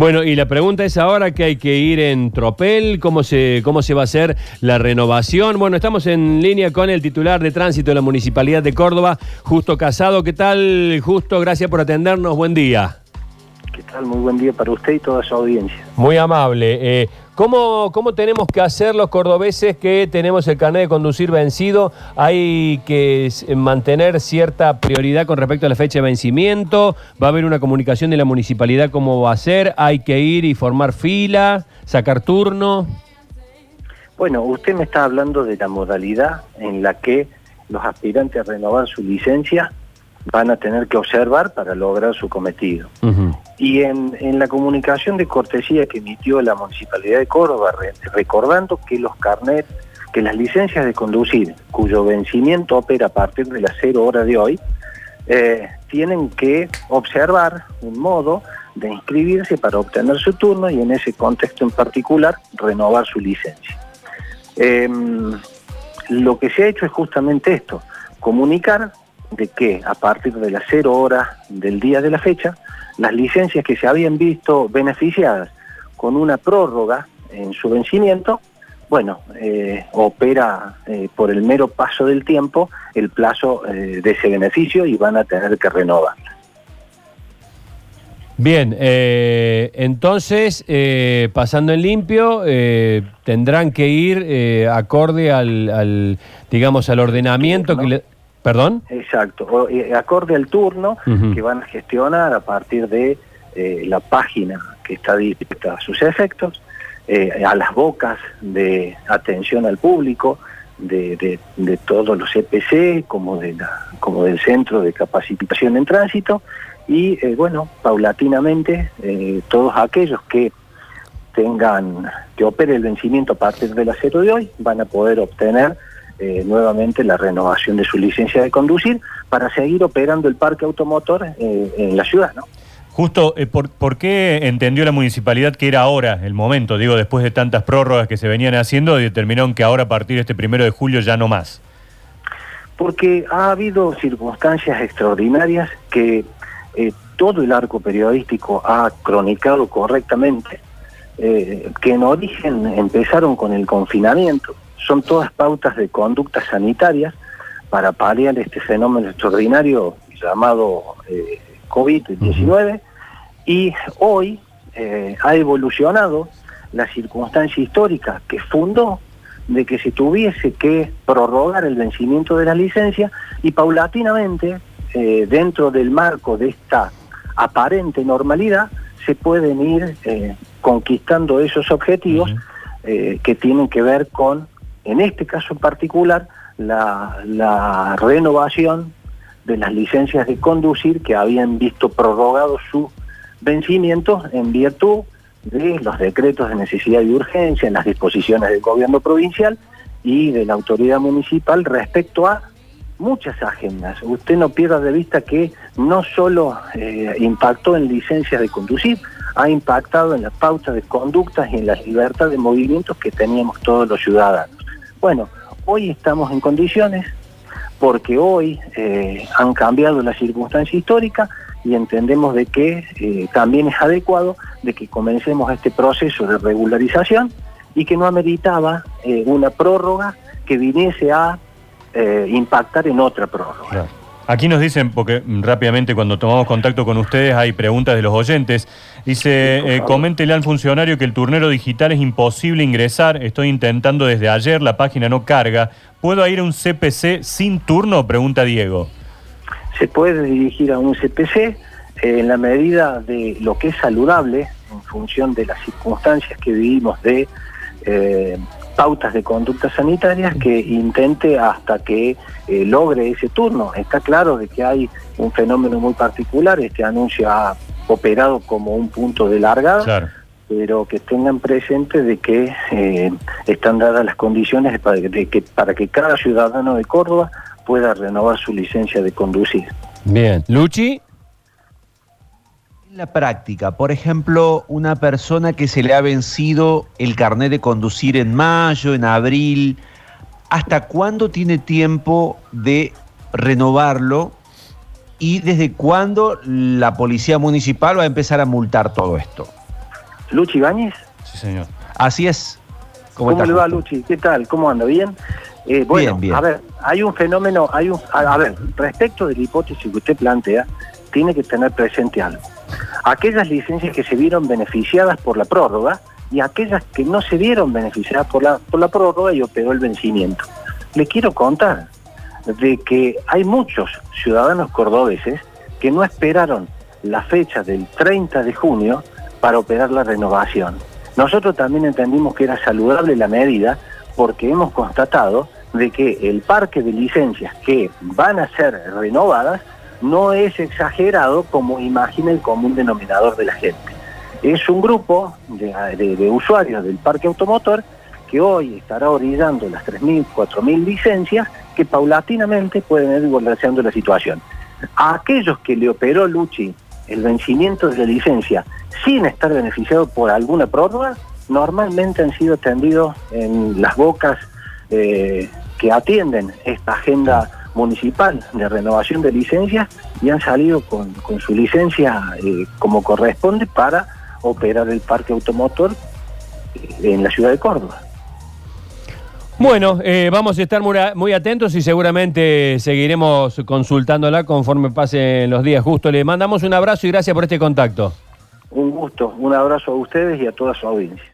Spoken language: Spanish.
Bueno, y la pregunta es ahora que hay que ir en tropel, ¿cómo se, cómo se va a hacer la renovación? Bueno, estamos en línea con el titular de tránsito de la Municipalidad de Córdoba, Justo Casado. ¿Qué tal, Justo? Gracias por atendernos. Buen día. ¿Qué tal? Muy buen día para usted y toda su audiencia. Muy amable. Eh, ¿cómo, ¿Cómo tenemos que hacer los cordobeses que tenemos el carnet de conducir vencido? ¿Hay que mantener cierta prioridad con respecto a la fecha de vencimiento? ¿Va a haber una comunicación de la municipalidad cómo va a ser? ¿Hay que ir y formar fila, sacar turno? Bueno, usted me está hablando de la modalidad en la que los aspirantes a renovar su licencia van a tener que observar para lograr su cometido. Y en, en la comunicación de cortesía que emitió la Municipalidad de Córdoba, re- recordando que los carnets, que las licencias de conducir, cuyo vencimiento opera a partir de las cero horas de hoy, eh, tienen que observar un modo de inscribirse para obtener su turno y en ese contexto en particular renovar su licencia. Em, lo que se ha hecho es justamente esto, comunicar de que a partir de las cero horas del día de la fecha, las licencias que se habían visto beneficiadas con una prórroga en su vencimiento, bueno, eh, opera eh, por el mero paso del tiempo el plazo eh, de ese beneficio y van a tener que renovar. Bien, entonces, pasando en limpio, tendrán que ir acorde al, al, digamos, al ordenamiento que le... ¿Perdón? Exacto, o, eh, acorde al turno que van a gestionar a partir de eh, la página que está dispuesta a sus efectos, eh, a las bocas de atención al público, de, de- de todos los EPC, como, de la, como del Centro de Capacitación en Tránsito, y eh, bueno, paulatinamente eh, todos aquellos que tengan, que opere el vencimiento a partir de la cero de hoy, van a poder obtener eh, nuevamente la renovación de su licencia de conducir para seguir operando el parque automotor eh, en la ciudad, ¿no? Justo, eh, ¿por, por qué entendió la municipalidad que era ahora el momento? Digo, después de tantas prórrogas que se venían haciendo, determinaron que ahora a partir de este primero de julio ya no más. Porque ha habido circunstancias extraordinarias que todo el arco periodístico ha cronicado correctamente, que en origen empezaron con el confinamiento, son todas pautas de conductas sanitarias para paliar este fenómeno extraordinario llamado eh, COVID-19 y hoy eh, ha evolucionado la circunstancia histórica que fundó de que se tuviese que prorrogar el vencimiento de la licencia y paulatinamente, eh, dentro del marco de esta aparente normalidad, se pueden ir eh, conquistando esos objetivos eh, que tienen que ver con, en este caso en particular, la, renovación de las licencias de conducir que habían visto prorrogado su vencimiento en virtud de los decretos de necesidad y urgencia, en las disposiciones del gobierno provincial y de la autoridad municipal respecto a muchas agendas. Usted no pierda de vista que no solo eh, impactó en licencias de conducir, ha impactado en la pauta de conductas y en la libertad de movimientos que teníamos todos los ciudadanos. Bueno, hoy estamos en condiciones porque hoy eh, han cambiado la circunstancia histórica y entendemos de que eh, también es adecuado de que comencemos este proceso de regularización y que no ameritaba eh, una prórroga que viniese a impactar en otra prórroga. Aquí nos dicen, porque rápidamente cuando tomamos contacto con ustedes hay preguntas de los oyentes. Dice, eh, coméntele al funcionario que el turnero digital es imposible ingresar. Estoy intentando desde ayer, la página no carga. ¿Puedo ir a un CPC sin turno? Pregunta Diego. se puede dirigir a un CPC eh, en la medida de lo que es saludable en función de las circunstancias que vivimos de eh, pautas de conductas sanitarias que intente hasta que eh, logre ese turno. Está claro de que hay un fenómeno muy particular, este anuncio ha operado como un punto de largada, Claro. pero que tengan presente de que eh, están dadas las condiciones para, de que, para que cada ciudadano de Córdoba pueda renovar su licencia de conducir. Bien. Luchi. En la práctica, por ejemplo, una persona que se le ha vencido el carnet de conducir en mayo, en abril, ¿hasta cuándo tiene tiempo de renovarlo? ¿Y desde cuándo la policía municipal va a empezar a multar todo esto? Luchi Ibáñez. Sí, señor. Así es. ¿Cómo, está, le va, Justo? Luchi? ¿Qué tal? ¿Cómo anda? ¿Bien? Eh, bueno, Bien, bien. a ver, hay un fenómeno, hay un, a, a ver, respecto de la hipótesis que usted plantea, tiene que tener presente algo. Aquellas licencias que se vieron beneficiadas por la prórroga y aquellas que no se vieron beneficiadas por la, por la prórroga y operó el vencimiento. Le quiero contar de que hay muchos ciudadanos cordobeses que no esperaron la fecha del 30 de junio para operar la renovación. Nosotros también entendimos que era saludable la medida porque hemos constatado de que el parque de licencias que van a ser renovadas no es exagerado como imagina el común denominador de la gente. Es un grupo de, usuarios del parque automotor que hoy estará orillando las 3.000, 4.000 licencias que paulatinamente pueden ir regularizando la situación. A aquellos que le operó Luchi el vencimiento de la licencia sin estar beneficiado por alguna prórroga, normalmente han sido atendidos en las bocas eh, que atienden esta agenda municipal de renovación de licencias y han salido con, con su licencia eh, como corresponde para operar el parque automotor eh, en la ciudad de Córdoba. Bueno, eh, vamos a estar muy, atentos y seguramente seguiremos consultándola conforme pasen los días. Justo le mandamos un abrazo y gracias por este contacto. Un gusto, un abrazo a ustedes y a toda su audiencia.